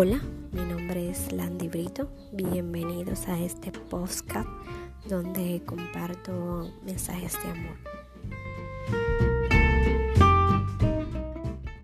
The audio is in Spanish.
Hola, mi nombre es Landy Brito. Bienvenidos a este podcast donde comparto mensajes de amor.